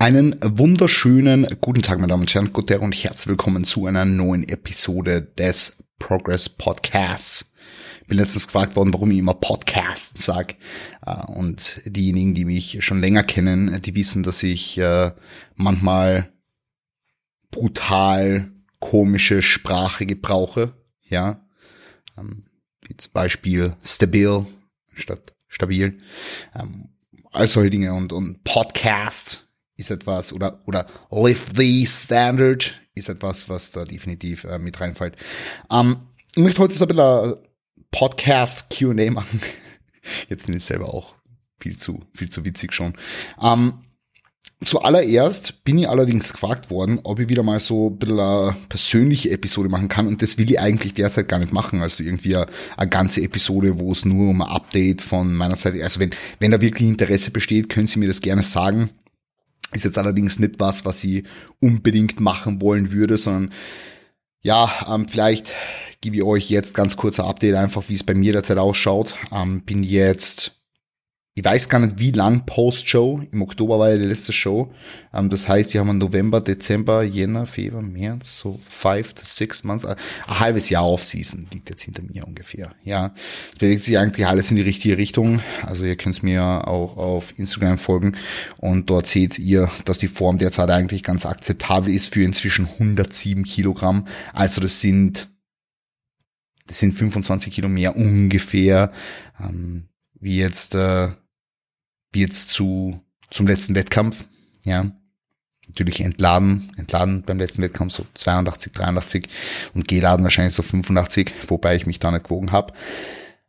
Einen wunderschönen guten Tag, meine Damen und Herren, guten Tag und herzlich willkommen zu einer neuen Episode des Progress Podcasts. Bin letztens gefragt worden, warum ich immer Podcast sag. Äh, und diejenigen, die mich schon länger kennen, die wissen, dass ich äh, manchmal brutal komische Sprache gebrauche. Ja, ähm, wie zum Beispiel stabil statt stabil. Ähm, all solche Dinge und, und Podcast ist etwas oder oder Live the Standard ist etwas, was da definitiv äh, mit reinfällt. Ähm, ich möchte heute so ein bisschen Podcast Q&A machen. Jetzt bin ich selber auch viel zu viel zu witzig schon. Ähm, Zuallererst bin ich allerdings gefragt worden, ob ich wieder mal so ein bisschen eine persönliche Episode machen kann und das will ich eigentlich derzeit gar nicht machen. Also irgendwie eine, eine ganze Episode, wo es nur um ein Update von meiner Seite, also wenn, wenn da wirklich Interesse besteht, können Sie mir das gerne sagen. Ist jetzt allerdings nicht was, was ich unbedingt machen wollen würde, sondern ja, ähm, vielleicht gebe ich euch jetzt ganz kurzer Update einfach, wie es bei mir derzeit ausschaut. Ähm, bin jetzt ich weiß gar nicht, wie lang Post-Show. Im Oktober war ja die letzte Show. Ähm, das heißt, die haben November, Dezember, Jänner, Februar, März, so five to six months, äh, ein halbes Jahr Off-Season liegt jetzt hinter mir ungefähr. Ja, bewegt sich eigentlich alles in die richtige Richtung. Also ihr könnt mir auch auf Instagram folgen und dort seht ihr, dass die Form derzeit eigentlich ganz akzeptabel ist für inzwischen 107 Kilogramm. Also das sind das sind 25 Kilo mehr ungefähr, ähm, wie jetzt äh, wie jetzt zu, zum letzten Wettkampf, ja. Natürlich entladen, entladen beim letzten Wettkampf so 82, 83 und geladen wahrscheinlich so 85, wobei ich mich da nicht gewogen habe.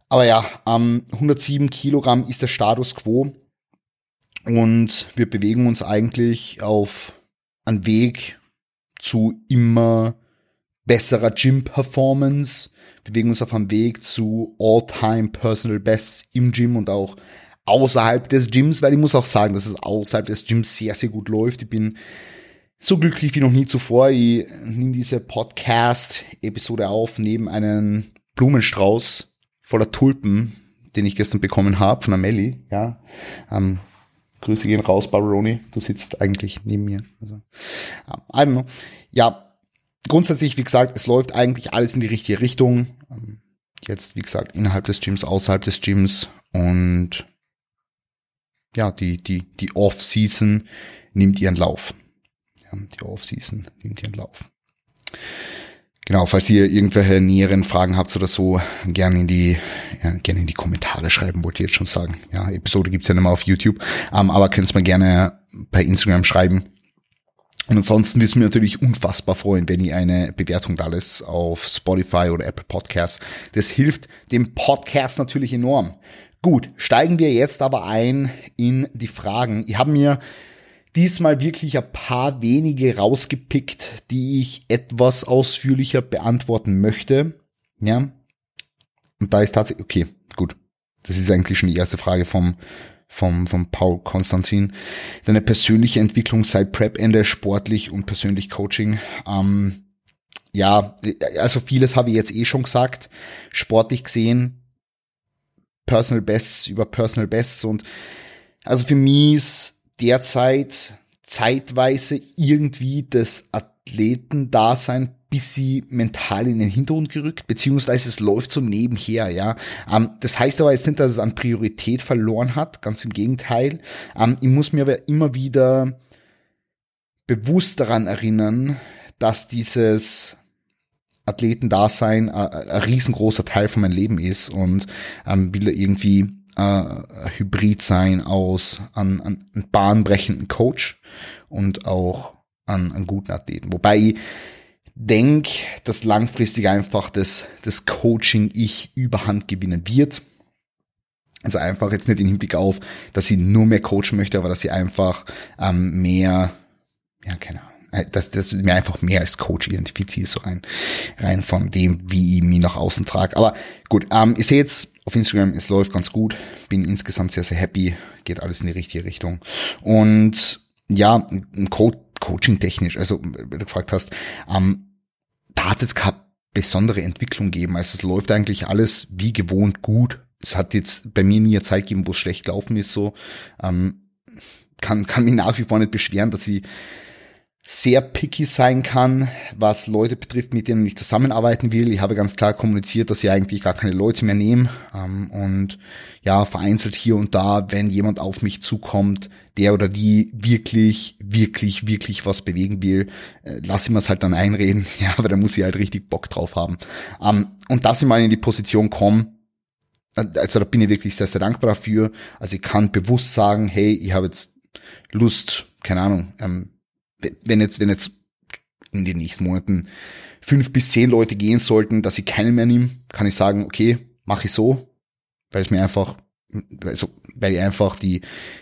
Aber ja, ähm, 107 Kilogramm ist der Status quo und wir bewegen uns eigentlich auf einen Weg zu immer besserer Gym-Performance, wir bewegen uns auf einem Weg zu All-Time Personal Bests im Gym und auch außerhalb des Gyms, weil ich muss auch sagen, dass es außerhalb des Gyms sehr, sehr gut läuft. Ich bin so glücklich wie noch nie zuvor. Ich nehme diese Podcast-Episode auf neben einem Blumenstrauß voller Tulpen, den ich gestern bekommen habe von Amelie. Ja, ähm, Grüße gehen raus, Barbaroni. Du sitzt eigentlich neben mir. Also, um, I don't know. Ja, grundsätzlich, wie gesagt, es läuft eigentlich alles in die richtige Richtung. Ähm, jetzt, wie gesagt, innerhalb des Gyms, außerhalb des Gyms und ja, die, die, die Off-Season nimmt ihren Lauf. Ja, die Off-Season nimmt ihren Lauf. Genau, falls ihr irgendwelche näheren Fragen habt oder so, gerne in die, ja, gerne in die Kommentare schreiben, wollte ich jetzt schon sagen. Ja, Episode gibt's ja nicht mehr auf YouTube, ähm, aber könnt es mir gerne bei Instagram schreiben. Und ansonsten wissen wir natürlich unfassbar freuen, wenn ihr eine Bewertung da lässt auf Spotify oder Apple Podcasts. Das hilft dem Podcast natürlich enorm. Gut, steigen wir jetzt aber ein in die Fragen. Ich habe mir diesmal wirklich ein paar wenige rausgepickt, die ich etwas ausführlicher beantworten möchte. Ja. Und da ist tatsächlich, okay, gut. Das ist eigentlich schon die erste Frage vom, vom, vom Paul Konstantin. Deine persönliche Entwicklung seit Prep-Ende, sportlich und persönlich Coaching. Ähm, ja, also vieles habe ich jetzt eh schon gesagt. Sportlich gesehen Personal Bests über Personal Bests und also für mich ist derzeit zeitweise irgendwie das Athletendasein bis sie mental in den Hintergrund gerückt, beziehungsweise es läuft so nebenher, ja. Ähm, das heißt aber jetzt nicht, dass es an Priorität verloren hat, ganz im Gegenteil. Ähm, ich muss mir aber immer wieder bewusst daran erinnern, dass dieses Athletendasein äh, ein riesengroßer Teil von meinem Leben ist und ähm, will irgendwie äh, Hybrid sein aus an, an, an bahnbrechenden Coach und auch an, an guten Athleten. Wobei ich denke, dass langfristig einfach das, das Coaching ich überhand gewinnen wird. Also einfach jetzt nicht im Hinblick auf, dass sie nur mehr coachen möchte, aber dass sie einfach ähm, mehr, ja, keine Ahnung äh, dass das mir einfach mehr als Coach identifiziert, so rein, rein von dem, wie ich mich nach außen trage. Aber gut, ähm, ich sehe jetzt auf Instagram, es läuft ganz gut, bin insgesamt sehr, sehr happy, geht alles in die richtige Richtung. Und ja, Co Coaching technisch, also wenn du gefragt hast, ähm, da hat jetzt keine besondere Entwicklung gegeben. Also es läuft eigentlich alles wie gewohnt gut. Es hat jetzt bei mir nie eine Zeit gegeben, wo es schlecht gelaufen ist, so. Ähm, kann, kann mich nach wie vor nicht beschweren, dass ich sehr picky sein kann, was Leute betrifft, mit denen ich zusammenarbeiten will. Ich habe ganz klar kommuniziert, dass ich eigentlich gar keine Leute mehr nehme. Ähm, und ja, vereinzelt hier und da, wenn jemand auf mich zukommt, der oder die wirklich, wirklich, wirklich was bewegen will, äh, lass ich mir es halt dann einreden. Ja, aber da muss ich halt richtig Bock drauf haben. Ähm, und dass ich mal in die Position komme, also da bin ich wirklich sehr, sehr dankbar dafür. Also ich kann bewusst sagen, hey, ich habe jetzt Lust, keine Ahnung, ähm, wenn jetzt, wenn jetzt in den nächsten Monaten fünf bis zehn Leute gehen sollten, dass ich keinen mehr nehme, kann ich sagen, okay, mache ich so, weil es mir einfach, also, weil ich einfach die,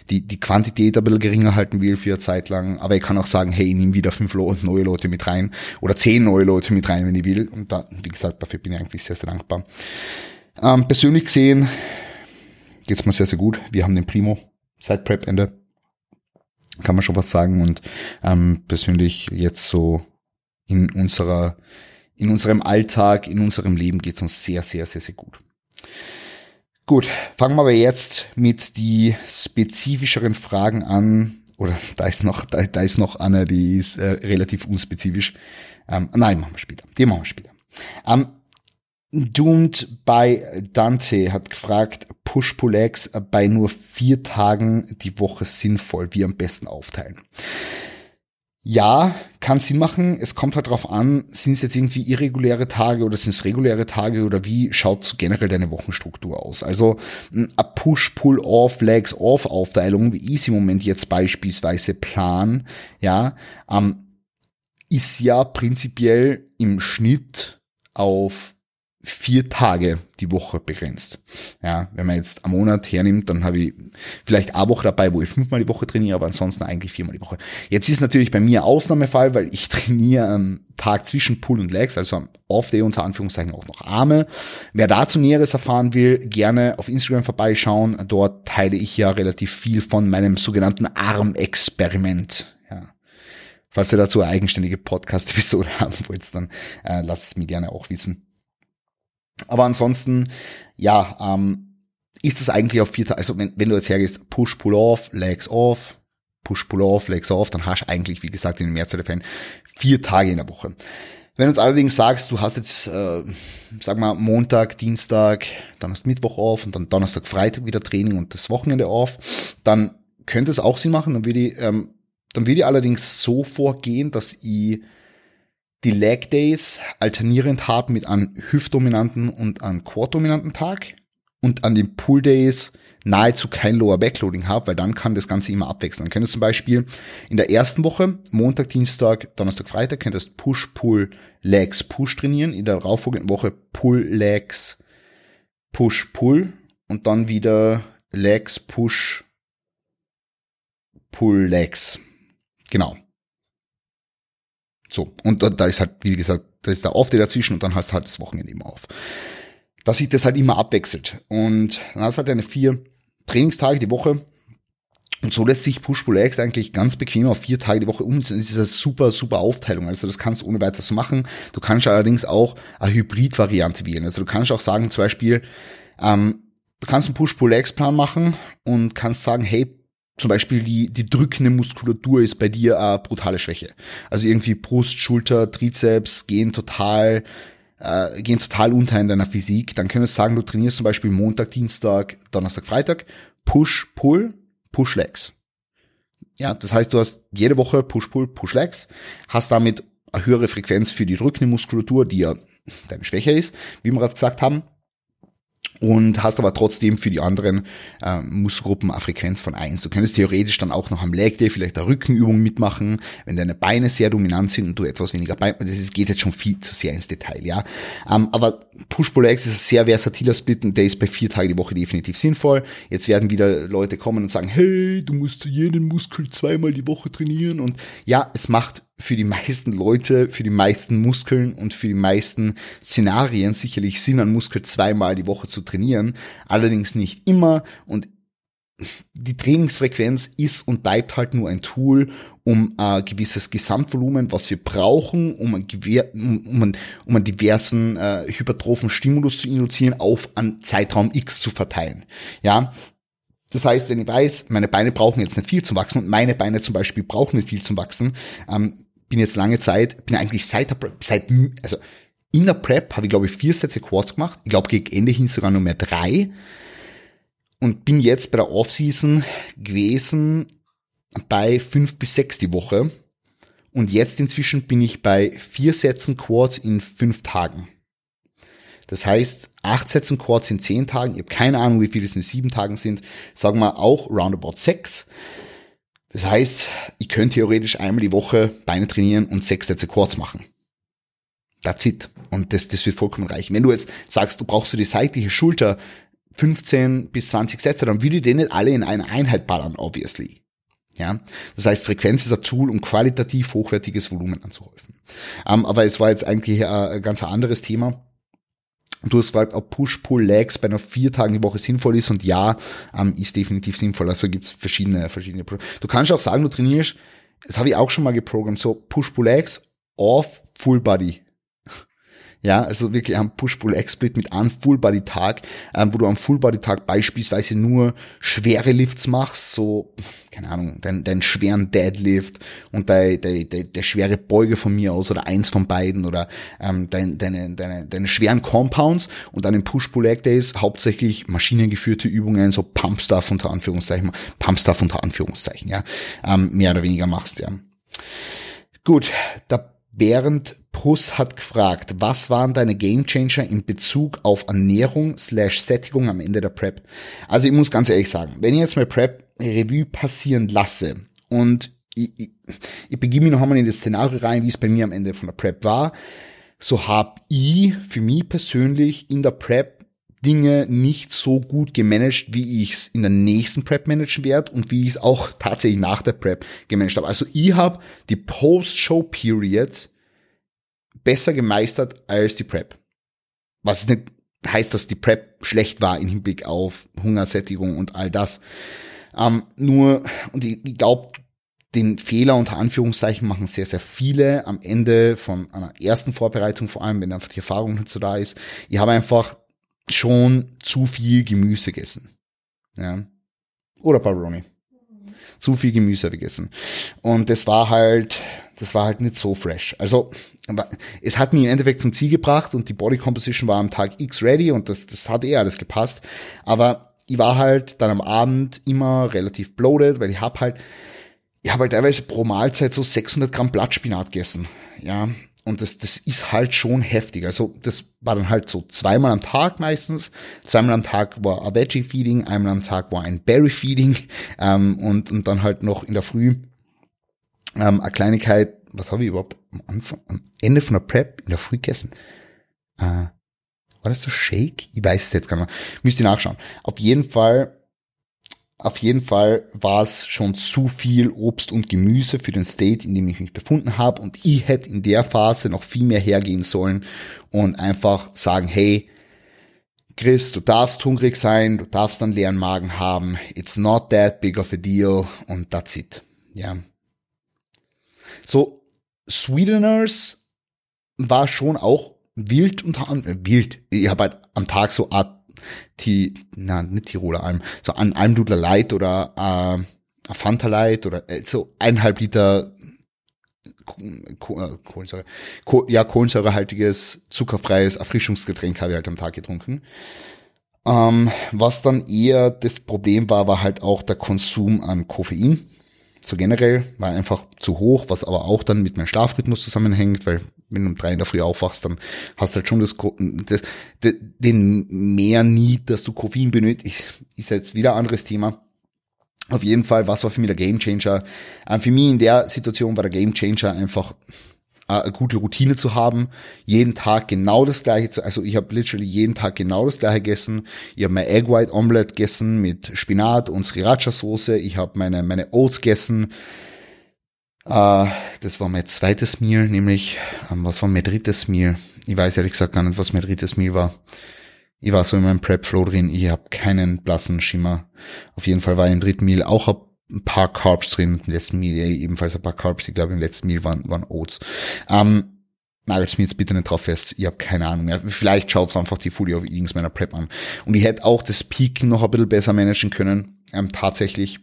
die, die Quantität ein bisschen geringer halten will für eine Zeit lang. Aber ich kann auch sagen, hey, ich nehme wieder fünf neue Leute mit rein oder zehn neue Leute mit rein, wenn ich will. Und da, wie gesagt, dafür bin ich eigentlich sehr, sehr dankbar. Ähm, persönlich gesehen geht's mir sehr, sehr gut. Wir haben den Primo seit Prep-Ende kann man schon was sagen und ähm, persönlich jetzt so in unserer in unserem Alltag, in unserem Leben geht es uns sehr, sehr, sehr, sehr gut. Gut, fangen wir aber jetzt mit die spezifischeren Fragen an. Oder da ist noch, da, da ist noch eine, die ist äh, relativ unspezifisch. Ähm, nein, machen wir später. Die machen wir später. Ähm, Doomed bei Dante hat gefragt, Push-Pull-Legs bei nur vier Tagen die Woche sinnvoll, wie am besten aufteilen. Ja, kann Sinn machen. Es kommt halt drauf an, sind es jetzt irgendwie irreguläre Tage oder sind es reguläre Tage oder wie schaut so generell deine Wochenstruktur aus? Also eine Push-Pull-Off, Legs-Off-Aufteilung, wie ich sie im Moment jetzt beispielsweise plan, ja, ähm, ist ja prinzipiell im Schnitt auf vier Tage die Woche begrenzt. Ja, wenn man jetzt am Monat hernimmt, dann habe ich vielleicht eine Woche dabei, wo ich fünfmal die Woche trainiere, aber ansonsten eigentlich viermal die Woche. Jetzt ist natürlich bei mir Ausnahmefall, weil ich trainiere am Tag zwischen Pull und Legs, also am Off-Day unter Anführungszeichen auch noch Arme. Wer dazu Näheres erfahren will, gerne auf Instagram vorbeischauen. Dort teile ich ja relativ viel von meinem sogenannten Arm-Experiment. Ja. Falls ihr dazu eine eigenständige Podcast-Episode haben wollt, dann äh, lasst es mir gerne auch wissen. Aber ansonsten, ja, ähm, ist das eigentlich auf vier Tage, also wenn, wenn du jetzt hergehst, Push, Pull off, Legs off, Push, Pull off, Legs off, dann hast du eigentlich, wie gesagt, in den Mehrzahl der Fällen vier Tage in der Woche. Wenn du jetzt allerdings sagst, du hast jetzt, äh, sag mal, Montag, Dienstag, dann hast du Mittwoch off und dann Donnerstag, Freitag wieder Training und das Wochenende off, dann könnte es auch Sinn machen. Dann würde ich, ähm, dann würde ich allerdings so vorgehen, dass ich die Leg Days alternierend haben mit einem hüftdominanten und einem quad-dominanten Tag und an den Pull Days nahezu kein Lower Backloading habe, weil dann kann das Ganze immer abwechseln. Dann könntest zum Beispiel in der ersten Woche, Montag, Dienstag, Donnerstag, Freitag, könntest Push, Pull, Legs, Push trainieren. In der darauffolgenden Woche Pull, Legs, Push, Pull und dann wieder Legs, Push, Pull, Legs. Genau. So, und da, da ist halt, wie gesagt, da ist der Off-Day dazwischen und dann hast du halt das Wochenende immer auf. Dass sich das halt immer abwechselt. Und dann hast du halt deine vier Trainingstage die Woche. Und so lässt sich Push-Pull-Legs eigentlich ganz bequem auf vier Tage die Woche um. Das ist eine super, super Aufteilung. Also das kannst du ohne weiteres machen. Du kannst allerdings auch eine Hybrid-Variante wählen. Also du kannst auch sagen, zum Beispiel, ähm, du kannst einen Push-Pull-Legs-Plan machen und kannst sagen, hey, zum Beispiel die, die drückende Muskulatur ist bei dir eine brutale Schwäche. Also irgendwie Brust, Schulter, Trizeps gehen total, äh, gehen total unter in deiner Physik. Dann könntest du sagen, du trainierst zum Beispiel Montag, Dienstag, Donnerstag, Freitag, Push, Pull, Push Legs. Ja, das heißt, du hast jede Woche Push, Pull, Push Legs, hast damit eine höhere Frequenz für die drückende Muskulatur, die ja deine Schwäche ist, wie wir gerade gesagt haben und hast aber trotzdem für die anderen äh, Muskelgruppen eine Frequenz von eins. Du könntest theoretisch dann auch noch am Leg Day vielleicht eine Rückenübung mitmachen, wenn deine Beine sehr dominant sind und du etwas weniger Beine, das ist, geht jetzt schon viel zu sehr ins Detail, ja. Ähm, aber Push-Pull-Legs ist ein sehr versatiler Split und der ist bei vier Tagen die Woche definitiv sinnvoll. Jetzt werden wieder Leute kommen und sagen, hey, du musst jeden Muskel zweimal die Woche trainieren und ja, es macht für die meisten Leute, für die meisten Muskeln und für die meisten Szenarien sicherlich Sinn, einen Muskel zweimal die Woche zu trainieren. Allerdings nicht immer und die Trainingsfrequenz ist und bleibt halt nur ein Tool, um ein gewisses Gesamtvolumen, was wir brauchen, um einen, um einen, um einen diversen äh, hypertrophen Stimulus zu induzieren, auf einen Zeitraum X zu verteilen. Ja, Das heißt, wenn ich weiß, meine Beine brauchen jetzt nicht viel zum Wachsen und meine Beine zum Beispiel brauchen nicht viel zum Wachsen, ähm, bin jetzt lange Zeit, bin eigentlich seit der seit, also in der Prep habe ich glaube ich vier Sätze Quads gemacht. Ich glaube gegen Ende hin sogar nur mehr drei. Und bin jetzt bei der Offseason gewesen bei fünf bis sechs die Woche. Und jetzt inzwischen bin ich bei vier Sätzen Quads in fünf Tagen. Das heißt, acht Sätzen Quads in zehn Tagen. Ich habe keine Ahnung, wie viele es in sieben Tagen sind. Sagen wir auch roundabout sechs. Das heißt, ich könnte theoretisch einmal die Woche Beine trainieren und sechs Sätze Quads machen. That's it. Und das, das wird vollkommen reichen. Wenn du jetzt sagst, du brauchst für die seitliche Schulter 15 bis 20 Sätze, dann würde ich die nicht alle in eine Einheit ballern, obviously. Ja, das heißt, Frequenz ist ein Tool, um qualitativ hochwertiges Volumen anzuhäufen. Ähm, aber es war jetzt eigentlich ein ganz anderes Thema. Du hast gefragt, ob Push-Pull-Legs bei einer vier Tagen die Woche sinnvoll ist und ja, ähm, ist definitiv sinnvoll. Also gibt's verschiedene, verschiedene. Pro du kannst auch sagen, du trainierst, das habe ich auch schon mal geprogrammt, so Push-Pull-Legs off Full Body. Ja, also wirklich am Push-Pull-X-Split mit einem Full-Body-Tag, ähm, wo du am Full-Body-Tag beispielsweise nur schwere Lifts machst, so, keine Ahnung, deinen dein schweren Deadlift und deine dein, dein, dein schwere Beuge von mir aus oder eins von beiden oder ähm, dein, deine, deine, deine schweren Compounds und dann im Push-Pull-Leg-Days hauptsächlich maschinengeführte Übungen, so Pump-Stuff unter Anführungszeichen, Pump-Stuff unter Anführungszeichen, ja, ähm, mehr oder weniger machst, ja. Gut, der Bernd Puss hat gefragt, was waren deine Gamechanger in Bezug auf Ernährung slash Sättigung am Ende der Prep? Also ich muss ganz ehrlich sagen, wenn ich jetzt mal Prep Revue passieren lasse und ich, ich, ich begebe mich noch einmal in das Szenario rein, wie es bei mir am Ende von der Prep war, so habe ich für mich persönlich in der Prep Dinge nicht so gut gemanagt, wie ich es in der nächsten Prep managen werde und wie ich es auch tatsächlich nach der Prep gemanagt habe. Also ich habe die Post-Show-Period besser gemeistert als die Prep. Was nicht heißt, dass die Prep schlecht war im Hinblick auf Hungersättigung und all das. Ähm, nur, und ich, ich glaube, den Fehler unter Anführungszeichen machen sehr, sehr viele am Ende von einer ersten Vorbereitung, vor allem wenn einfach die Erfahrung nicht so da ist. Ich habe einfach schon zu viel Gemüse gegessen. Ja. Oder Baroni. Zu viel Gemüse gegessen. Und das war halt, das war halt nicht so fresh. Also es hat mich im Endeffekt zum Ziel gebracht und die Body Composition war am Tag X ready und das, das hat eh alles gepasst. Aber ich war halt dann am Abend immer relativ bloated, weil ich hab halt, ich habe halt teilweise pro Mahlzeit so 600 Gramm Blattspinat gegessen. Ja, und das, das ist halt schon heftig. Also das war dann halt so zweimal am Tag meistens. Zweimal am Tag war ein Veggie-Feeding, einmal am Tag war ein Berry-Feeding ähm, und, und dann halt noch in der Früh ähm, eine Kleinigkeit, was habe ich überhaupt am Anfang, am Ende von der Prep in der Früh gegessen? Äh, war das der Shake? Ich weiß es jetzt gar nicht. Müsst ihr nachschauen. Auf jeden Fall, auf jeden Fall war es schon zu viel Obst und Gemüse für den State, in dem ich mich befunden habe. Und ich hätte in der Phase noch viel mehr hergehen sollen und einfach sagen, hey, Chris, du darfst hungrig sein, du darfst einen leeren Magen haben. It's not that big of a deal und that's it. Ja. So, Sweeteners war schon auch wild anderem, äh, wild. Ich habe halt am Tag so Art, die, na, nicht Tiroler Alm, so an Almdudler Light oder äh, Fanta Light oder äh, so eineinhalb Liter äh, Kohlensäure, ja, kohlensäurehaltiges, zuckerfreies Erfrischungsgetränk habe ich halt am Tag getrunken. Ähm, was dann eher das Problem war, war halt auch der Konsum an Koffein so generell war einfach zu hoch, was aber auch dann mit meinem Schlafrhythmus zusammenhängt, weil wenn du um drei in der Früh aufwachst, dann hast du halt schon das, das, den mehr Need, dass du Koffein benötigst, ist jetzt wieder ein anderes Thema. Auf jeden Fall, was war für mich der Gamechanger? Ähm, für mich in der Situation war der Gamechanger einfach äh, eine gute Routine zu haben, jeden Tag genau das gleiche zu, also ich habe literally jeden Tag genau das gleiche gegessen. Ich habe mein Egg White Omelette gegessen mit Spinat und Sriracha Soße. Ich habe meine meine Oats gegessen. Äh, das war mein zweites Meal, nämlich ähm, was war mein drittes Meal? Ich weiß ehrlich gesagt gar nicht, was mein drittes Meal war. Ich war so in meinem Prep Flow drin. Ich habe keinen blassen Schimmer. Auf jeden Fall war im dritten Meal auch ein paar Carbs drin. Im letzten Meal ebenfalls ein paar Carbs. Ich glaube, im letzten Meal waren, waren Oats. Ähm, nagelt mir jetzt bitte nicht drauf fest. Ich habe keine Ahnung mehr. Vielleicht schaut einfach die Fully of Eatings meiner Prep an. Und ich hätte auch das Peaking noch ein bisschen besser managen können, ähm, tatsächlich.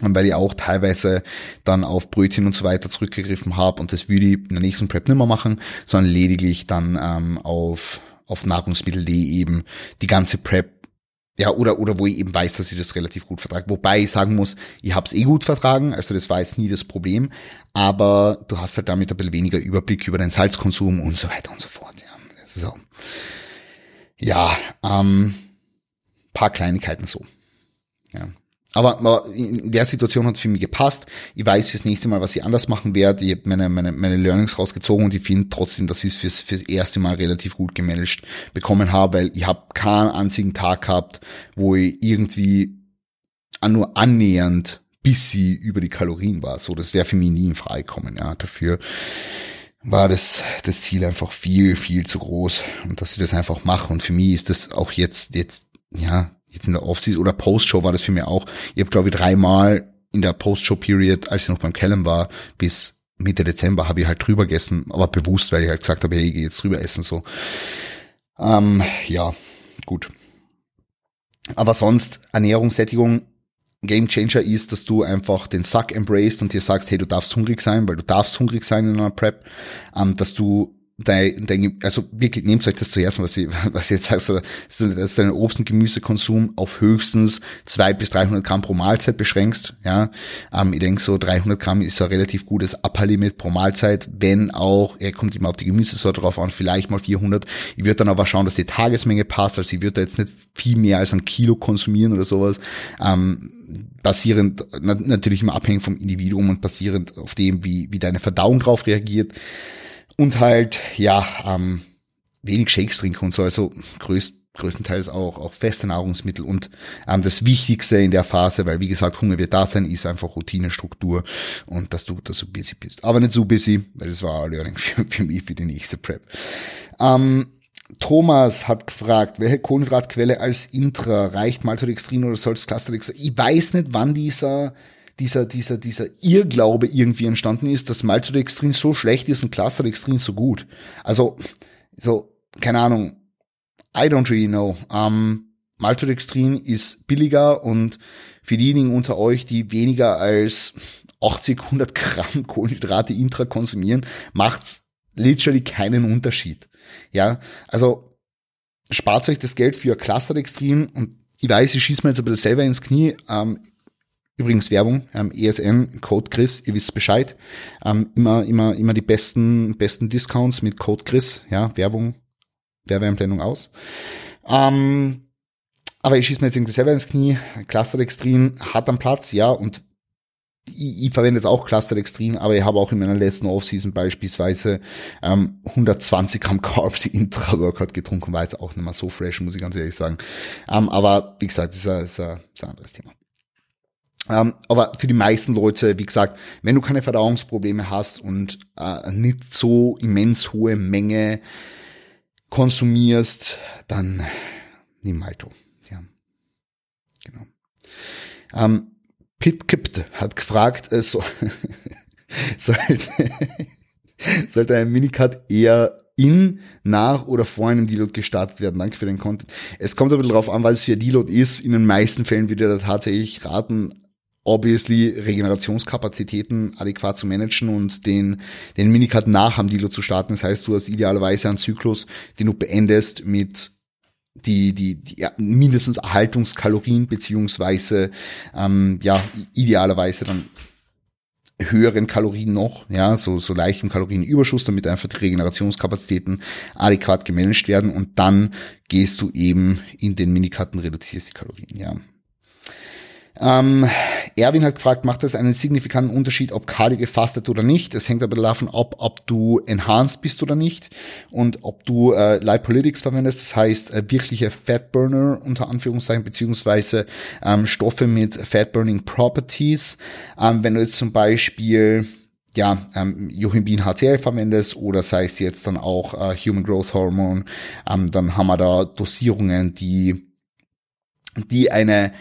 Weil ich auch teilweise dann auf Brötchen und so weiter zurückgegriffen habe und das würde ich in der nächsten Prep nicht mehr machen, sondern lediglich dann ähm, auf, auf Nahrungsmittel.de eben die ganze Prep ja, oder, oder wo ich eben weiß, dass ich das relativ gut vertrage. Wobei ich sagen muss, ich habe es eh gut vertragen, also das war jetzt nie das Problem, aber du hast halt damit ein bisschen weniger Überblick über deinen Salzkonsum und so weiter und so fort. Ja, auch, ja ähm, paar Kleinigkeiten so. Ja. Aber, in der Situation hat es für mich gepasst. Ich weiß fürs nächste Mal, was ich anders machen werde. Ich habe meine, meine, meine Learnings rausgezogen und ich finde trotzdem, dass ich es fürs, fürs erste Mal relativ gut gemanagt bekommen habe, weil ich habe keinen einzigen Tag gehabt, wo ich irgendwie nur annähernd bis sie über die Kalorien war. So, das wäre für mich nie in Frage gekommen. Ja, dafür war das, das Ziel einfach viel, viel zu groß und dass ich das einfach mache. Und für mich ist das auch jetzt, jetzt, ja, jetzt in der Offseason oder Postshow war das für mich auch. Ich habe glaube ich dreimal in der Postshow-Period, als ich noch beim Callum war, bis Mitte Dezember habe ich halt drüber gegessen, aber bewusst, weil ich halt gesagt habe, hey, ich gehe jetzt drüber essen so. Ähm, ja, gut. Aber sonst Ernährungssättigung Game Changer ist, dass du einfach den Sack embraced und dir sagst, hey, du darfst hungrig sein, weil du darfst hungrig sein in einer Prep, ähm, dass du dein, dein, also wirklich nehmt euch das zuerst, was ich, was ich jetzt sagst, dass du deinen Obst- und Gemüsekonsum auf höchstens zwei bis 300 Gramm pro Mahlzeit beschränkst, ja. Ähm, ich denke so 300 Gramm ist ein relativ gutes Upper-Limit pro Mahlzeit, wenn auch, er kommt immer auf die Gemüsesorte drauf an, vielleicht mal 400. Ich würde dann aber schauen, dass die Tagesmenge passt, also ich würde da jetzt nicht viel mehr als ein Kilo konsumieren oder sowas, ähm, basierend, natürlich immer abhängig vom Individuum und basierend auf dem, wie, wie deine Verdauung drauf reagiert. Und halt, ja, ähm, wenig Shakes trinken und so, also größt, größtenteils auch, auch feste Nahrungsmittel und ähm, das Wichtigste in der Phase, weil wie gesagt, Hunger wird da sein, ist einfach Routinestruktur und dass du, dass du busy bist. Aber nicht so busy, weil das war Learning für, für mich für die nächste Prep. Ähm, Thomas hat gefragt, welche Kohlenhydratquelle als Intra reicht Maltodextrin oder soll es Clusterdextrin? Ich weiß nicht, wann dieser dieser, dieser, dieser Irrglaube irgendwie entstanden ist, dass Maltodextrin so schlecht ist und Clusterdextrin so gut. Also, so, keine Ahnung, I don't really know. Ähm, Maltodextrin ist billiger und für diejenigen unter euch, die weniger als 80, 100 Gramm Kohlenhydrate intra konsumieren, macht's literally keinen Unterschied. Ja, also spart euch das Geld für Clusterdextrin und ich weiß, ich schieße mir jetzt ein bisschen selber ins Knie. Ähm, Übrigens Werbung, ähm, ESN, Code Chris, ihr wisst Bescheid. Ähm, immer, immer, immer die besten, besten Discounts mit Code Chris, ja, Werbung, Werbeeinblendung aus. Ähm, aber ich schieße mir jetzt irgendwie selber ins Knie. Cluster Extreme hat am Platz, ja, und ich, ich verwende jetzt auch Cluster Extreme, aber ich habe auch in meiner letzten Offseason beispielsweise ähm, 120 Gramm Carbs Intra-Workout getrunken, war jetzt auch nicht mehr so fresh, muss ich ganz ehrlich sagen. Ähm, aber wie gesagt, das ist ist ein, ist ein anderes Thema. Ähm, aber für die meisten Leute, wie gesagt, wenn du keine Verdauungsprobleme hast und äh, nicht so immens hohe Menge konsumierst, dann nimm Malto. Ja, genau. Ähm, Pit Kippt hat gefragt, äh, so, sollte, sollte ein Minicut eher in, nach oder vor einem Deload gestartet werden. Danke für den Content. Es kommt ein bisschen drauf an, was es für Deload ist. In den meisten Fällen würde er da tatsächlich raten, obviously Regenerationskapazitäten adäquat zu managen und den, den Minicut nach am Dilo zu starten. Das heißt, du hast idealerweise einen Zyklus, den du beendest mit die, die, die ja, mindestens Erhaltungskalorien beziehungsweise ähm, ja idealerweise dann höheren Kalorien noch, ja, so, so leichtem Kalorienüberschuss, damit einfach die Regenerationskapazitäten adäquat gemanagt werden und dann gehst du eben in den Minikatten, reduzierst die Kalorien, ja. Ähm, Erwin hat gefragt, macht das einen signifikanten Unterschied, ob Cardio gefastet oder nicht? Es hängt aber davon ab, ob du enhanced bist oder nicht und ob du äh, Lipolytics verwendest, das heißt äh, wirkliche Fatburner unter Anführungszeichen, beziehungsweise ähm, Stoffe mit Fatburning Properties. Ähm, wenn du jetzt zum Beispiel ja, ähm, Johimbin HCl verwendest oder sei es jetzt dann auch äh, Human Growth Hormone, ähm, dann haben wir da Dosierungen, die, die eine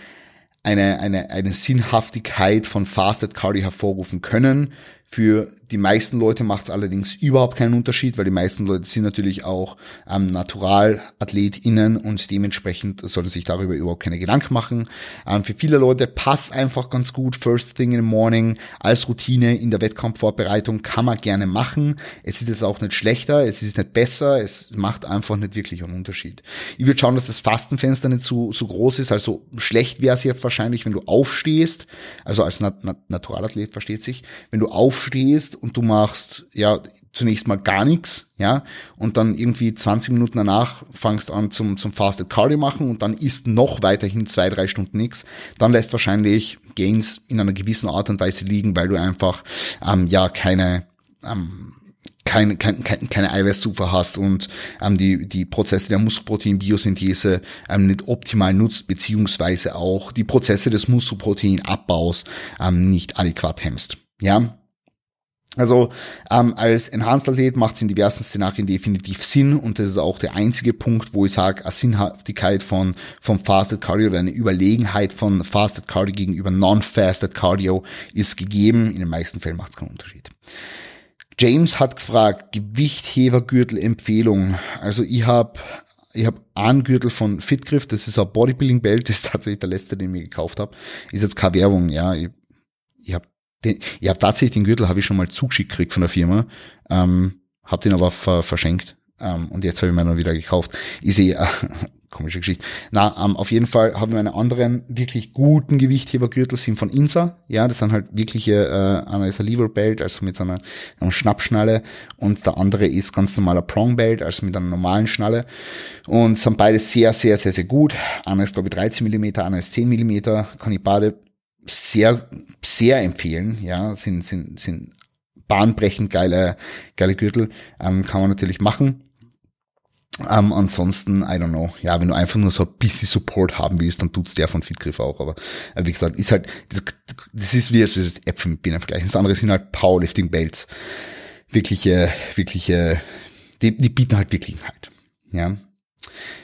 eine, eine, eine Sinnhaftigkeit von Fasted Cardio hervorrufen können. Für die meisten Leute macht es allerdings überhaupt keinen Unterschied, weil die meisten Leute sind natürlich auch ähm, NaturallathletInnen und dementsprechend sollten sich darüber überhaupt keine Gedanken machen. Ähm, für viele Leute passt einfach ganz gut First Thing in the Morning als Routine in der Wettkampfvorbereitung kann man gerne machen. Es ist jetzt auch nicht schlechter, es ist nicht besser, es macht einfach nicht wirklich einen Unterschied. Ich würde schauen, dass das Fastenfenster nicht so, so groß ist, also schlecht wäre es jetzt wahrscheinlich, wenn du aufstehst, also als Nat Nat Naturalathlet versteht sich, wenn du aufstehst und du machst ja zunächst mal gar nichts, ja, und dann irgendwie 20 Minuten danach fangst an zum, zum Fasted Cardio machen und dann isst noch weiterhin zwei, drei Stunden nichts, dann lässt wahrscheinlich Gains in einer gewissen Art und Weise liegen, weil du einfach ähm, ja keine ähm, keine, keine, keine Eiweißzufuhr hast und ähm, die, die Prozesse der Muskelproteinbiosynthese ähm, nicht optimal nutzt, beziehungsweise auch die Prozesse des Muskelproteinabbaus ähm, nicht adäquat hemmst. Ja, also ähm, als Enhanced-Athlet macht es in diversen Szenarien definitiv Sinn und das ist auch der einzige Punkt, wo ich sage, eine Sinnhaftigkeit von vom Fasted Cardio oder eine Überlegenheit von Fasted Cardio gegenüber Non-Fasted Cardio ist gegeben. In den meisten Fällen macht es keinen Unterschied. James hat gefragt, Gewichthebergürtel-Empfehlung. Also ich habe ich habe einen Gürtel von Fitgriff, das ist ein Bodybuilding-Belt, das ist tatsächlich der letzte, den ich mir gekauft habe. Ist jetzt keine Werbung, ja. Ich, ich habe den, ich habe tatsächlich den Gürtel habe ich schon mal zugeschickt gekriegt von der Firma, ähm, habe den aber ver verschenkt ähm, und jetzt habe ich noch wieder gekauft. Ich sehe äh, komische Geschichte. Na, ähm, auf jeden Fall haben wir einen anderen wirklich guten Gewichthebergürtel sind von Insa. Ja, das sind halt wirkliche, äh, einer ist ein Lever Belt, also mit so einer, einer Schnappschnalle und der andere ist ganz normaler Prong Belt, also mit einer normalen Schnalle und sind beide sehr, sehr, sehr, sehr gut. Einer ist glaube ich 13 Millimeter, einer ist 10 Millimeter, kann ich beide sehr, sehr empfehlen. Ja, sind, sind, sind bahnbrechend geile, geile Gürtel. Ähm, kann man natürlich machen. Ähm, ansonsten, I don't know, ja, wenn du einfach nur so ein bisschen Support haben willst, dann tut's der von Fitgriff auch, aber äh, wie gesagt, ist halt, das, das ist wie das Äpfel mit Birnen vergleichen. Das andere sind halt Powerlifting Belts. Wirkliche, wirkliche, die, die bieten halt wirklich halt, ja.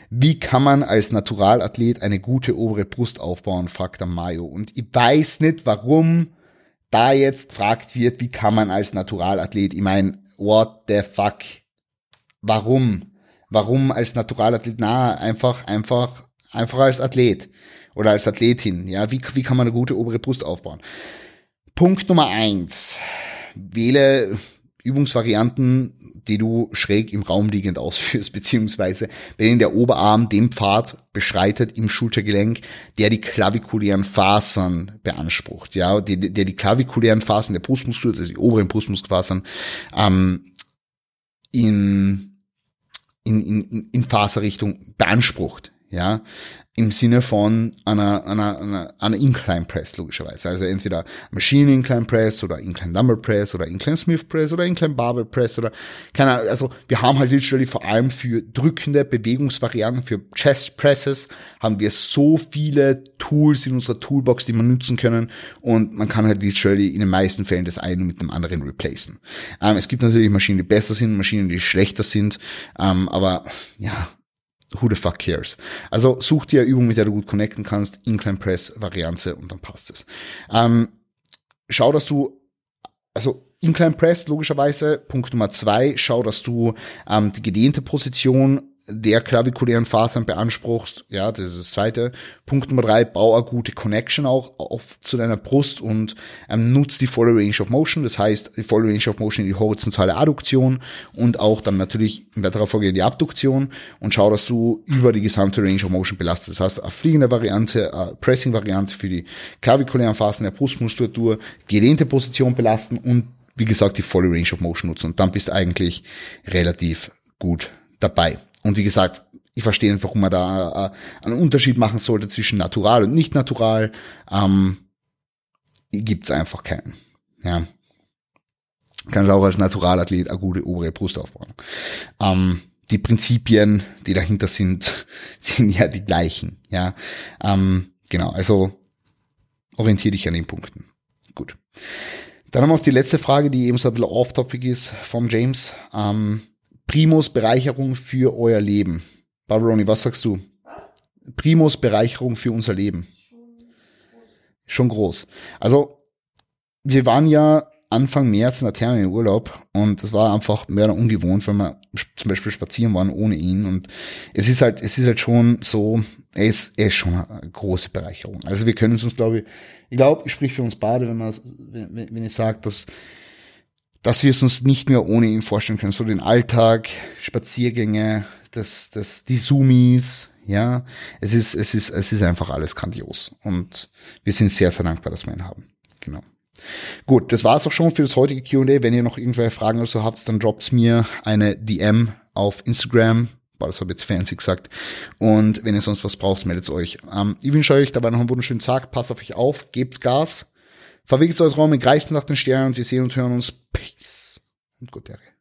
Wie kann man als Naturalathlet eine gute obere Brust aufbauen, fragt der Mayo. Und ich weiß nicht, warum da jetzt gefragt wird, wie kann man als Naturalathlet, ich meine, what the fuck? Warum? Warum als Naturalathlet? Na, einfach, einfach, einfach als Athlet oder als Athletin. Ja, wie, wie kann man eine gute obere Brust aufbauen? Punkt Nummer eins. Wähle Übungsvarianten, die du schräg im Raum liegend ausführst, beziehungsweise wenn der Oberarm den Pfad beschreitet im Schultergelenk, der die klavikulären Fasern beansprucht, ja, der, der die klavikulären Fasern der Brustmuskulatur, also die oberen Brustmuskelfasern, ähm, in, in, in, in Faserrichtung beansprucht, ja, im Sinne von einer, einer, einer, einer Incline Press, logischerweise. Also entweder Machine Incline Press oder Incline Dumbbell Press oder Incline Smith Press oder Incline Barbell Press oder keine Ahnung. Also wir haben halt literally vor allem für drückende Bewegungsvarianten, für Chest Presses haben wir so viele Tools in unserer Toolbox, die man nutzen können und man kann halt literally in den meisten Fällen das eine mit dem anderen replacen. Ähm, es gibt natürlich Maschinen, die besser sind, Maschinen, die schlechter sind, ähm, aber ja, who the fuck cares? Also such dir eine Übung, mit der du gut connecten kannst, Incline Press Variante und dann passt es. Ähm, schau, dass du, also Incline Press logischerweise, Punkt Nummer zwei, schau, dass du ähm, die gedehnte Position der klavikulären Fasern beanspruchst. Ja, das ist das zweite. Punkt Nummer drei, bau eine gute Connection auch auf zu deiner Brust und ähm, nutzt die volle Range of Motion. Das heißt, die volle Range of Motion in die horizontale Adduktion und auch dann natürlich in weiterer Folge in die Abduktion und schau, dass du über die gesamte Range of Motion belastest. Das heißt, eine fliegende Variante, eine Pressing-Variante für die klavikulären Fasern der Brustmuskulatur, gedehnte Position belasten und wie gesagt, die volle Range of Motion nutzen. Und dann bist du eigentlich relativ gut dabei. Und wie gesagt, ich verstehe nicht, warum man da äh, einen Unterschied machen sollte zwischen natural und nicht natural. Ähm, Gibt einfach keinen. Ja. Kannst auch als Naturalathlet eine gute obere Brust aufbauen. Ähm, die Prinzipien, die dahinter sind, sind ja die gleichen. Ja, ähm, genau. Also orientiere dich an den Punkten. Gut. Dann haben wir noch die letzte Frage, die eben so ein bisschen off-topic ist vom James. Ähm, Primus Bereicherung für euer Leben. Barbaroni, was sagst du? Was? Primus Bereicherung für unser Leben. schon groß. Also, wir waren ja Anfang März in der Therme in Urlaub und das war einfach mehr ungewohnt, wenn wir zum Beispiel spazieren waren ohne ihn und es ist halt, es ist halt schon so, er ist, er ist schon eine große Bereicherung. Also wir können es uns, glaube ich, ich glaube, ich sprich für uns beide, wenn man, wenn, wenn ich sage, dass, dass wir es uns nicht mehr ohne ihn vorstellen können. So den Alltag, Spaziergänge, das, das, die Zoomies, ja, es ist, es ist, es ist einfach alles grandios und wir sind sehr, sehr dankbar, dass wir ihn haben. Genau. Gut, das war's auch schon für das heutige Q&A. Wenn ihr noch irgendwelche Fragen oder so habt, dann droppt mir eine DM auf Instagram. Boah, das habe ich jetzt fancy gesagt. Und wenn ihr sonst was braucht, meldet euch. Ähm, ich wünsche euch dabei noch einen wunderschönen Tag. Passt auf euch auf, gebt Gas. Verwegt euch Raum, greift nach den Sternen und wir sehen und hören uns. Peace und gute Ehre.